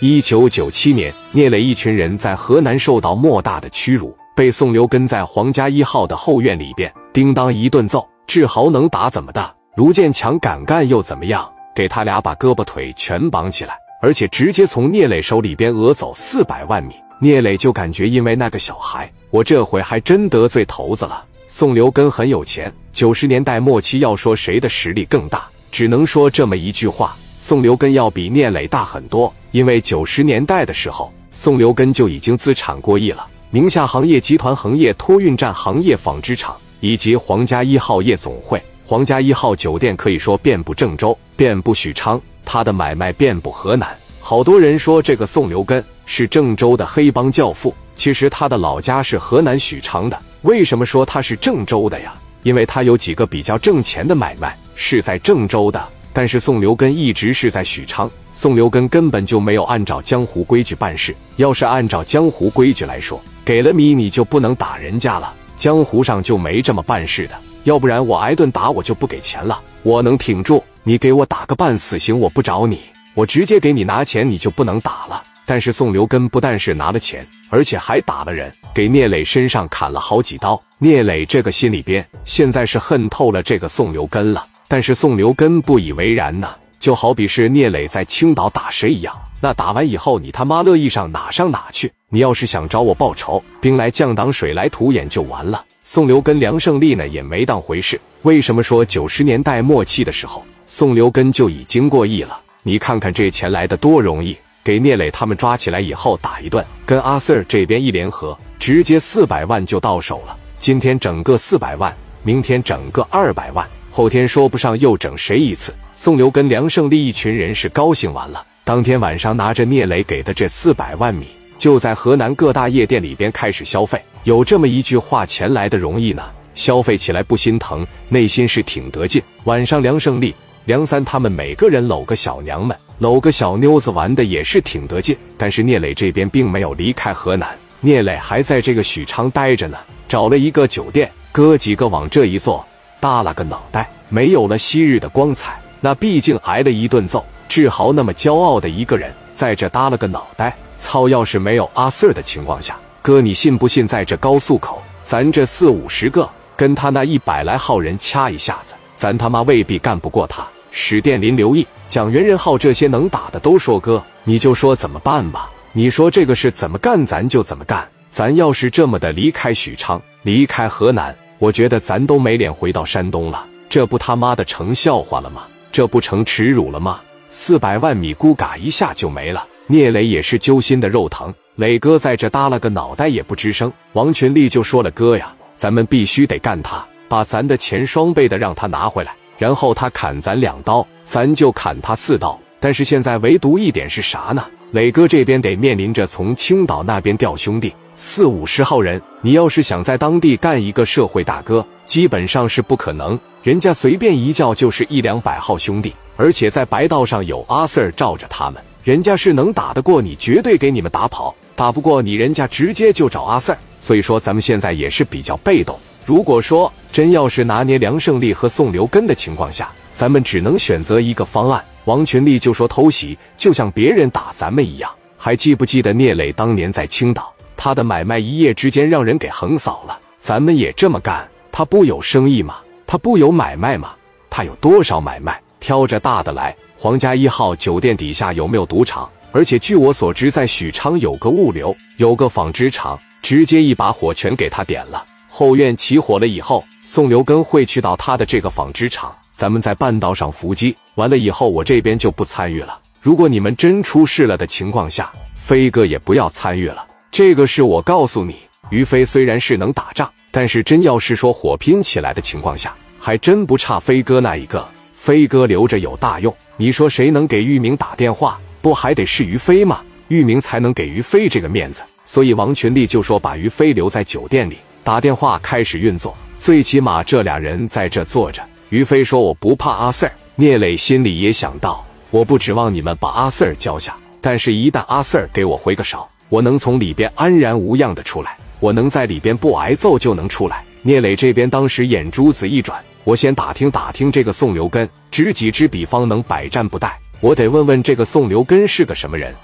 一九九七年，聂磊一群人在河南受到莫大的屈辱，被宋留根在皇家一号的后院里边叮当一顿揍。志豪能打怎么的？卢建强敢干又怎么样？给他俩把胳膊腿全绑起来，而且直接从聂磊手里边讹走四百万米。聂磊就感觉因为那个小孩，我这回还真得罪头子了。宋留根很有钱，九十年代末期要说谁的实力更大，只能说这么一句话。宋留根要比聂磊大很多，因为九十年代的时候，宋留根就已经资产过亿了，宁夏行业集团、恒业托运站、行业纺织厂以及皇家一号夜总会、皇家一号酒店，可以说遍布郑州，遍布许昌，他的买卖遍布河南。好多人说这个宋留根是郑州的黑帮教父，其实他的老家是河南许昌的。为什么说他是郑州的呀？因为他有几个比较挣钱的买卖是在郑州的。但是宋留根一直是在许昌，宋留根根本就没有按照江湖规矩办事。要是按照江湖规矩来说，给了米你就不能打人家了。江湖上就没这么办事的，要不然我挨顿打我就不给钱了，我能挺住。你给我打个半死刑，我不找你，我直接给你拿钱，你就不能打了。但是宋留根不但是拿了钱，而且还打了人，给聂磊身上砍了好几刀。聂磊这个心里边现在是恨透了这个宋留根了。但是宋留根不以为然呢，就好比是聂磊在青岛打谁一样，那打完以后你他妈乐意上哪上哪去？你要是想找我报仇，兵来将挡，水来土掩就完了。宋留根、梁胜利呢也没当回事。为什么说九十年代末期的时候，宋留根就已经过亿了？你看看这钱来的多容易，给聂磊他们抓起来以后打一顿，跟阿 Sir 这边一联合，直接四百万就到手了。今天整个四百万，明天整个二百万。后天说不上又整谁一次？宋留跟梁胜利一群人是高兴完了。当天晚上拿着聂磊给的这四百万米，就在河南各大夜店里边开始消费。有这么一句话：钱来的容易呢，消费起来不心疼，内心是挺得劲。晚上梁胜利、梁三他们每个人搂个小娘们，搂个小妞子玩的也是挺得劲。但是聂磊这边并没有离开河南，聂磊还在这个许昌待着呢，找了一个酒店，哥几个往这一坐。耷拉个脑袋，没有了昔日的光彩。那毕竟挨了一顿揍。志豪那么骄傲的一个人，在这耷拉个脑袋。操！要是没有阿 Sir 的情况下，哥，你信不信在这高速口，咱这四五十个跟他那一百来号人掐一下子，咱他妈未必干不过他。史殿林、刘毅、蒋元任浩这些能打的都说哥，你就说怎么办吧？你说这个事怎么干，咱就怎么干。咱要是这么的离开许昌，离开河南。我觉得咱都没脸回到山东了，这不他妈的成笑话了吗？这不成耻辱了吗？四百万米咕嘎一下就没了，聂磊也是揪心的肉疼。磊哥在这耷拉个脑袋也不吱声。王群力就说了：“哥呀，咱们必须得干他，把咱的钱双倍的让他拿回来，然后他砍咱两刀，咱就砍他四刀。但是现在唯独一点是啥呢？磊哥这边得面临着从青岛那边调兄弟。”四五十号人，你要是想在当地干一个社会大哥，基本上是不可能。人家随便一叫就是一两百号兄弟，而且在白道上有阿 Sir 罩着他们，人家是能打得过你，绝对给你们打跑。打不过你，人家直接就找阿 Sir。所以说，咱们现在也是比较被动。如果说真要是拿捏梁胜利和宋留根的情况下，咱们只能选择一个方案。王群力就说偷袭，就像别人打咱们一样。还记不记得聂磊当年在青岛？他的买卖一夜之间让人给横扫了，咱们也这么干？他不有生意吗？他不有买卖吗？他有多少买卖？挑着大的来。皇家一号酒店底下有没有赌场？而且据我所知，在许昌有个物流，有个纺织厂，直接一把火全给他点了。后院起火了以后，宋留根会去到他的这个纺织厂，咱们在半道上伏击，完了以后我这边就不参与了。如果你们真出事了的情况下，飞哥也不要参与了。这个是我告诉你，于飞虽然是能打仗，但是真要是说火拼起来的情况下，还真不差飞哥那一个。飞哥留着有大用，你说谁能给玉明打电话？不还得是于飞吗？玉明才能给于飞这个面子。所以王群力就说把于飞留在酒店里，打电话开始运作，最起码这俩人在这坐着。于飞说我不怕阿 Sir。聂磊心里也想到，我不指望你们把阿 Sir 交下，但是一旦阿 Sir 给我回个手。我能从里边安然无恙的出来，我能在里边不挨揍就能出来。聂磊这边当时眼珠子一转，我先打听打听这个宋留根，知己知彼方能百战不殆。我得问问这个宋留根是个什么人。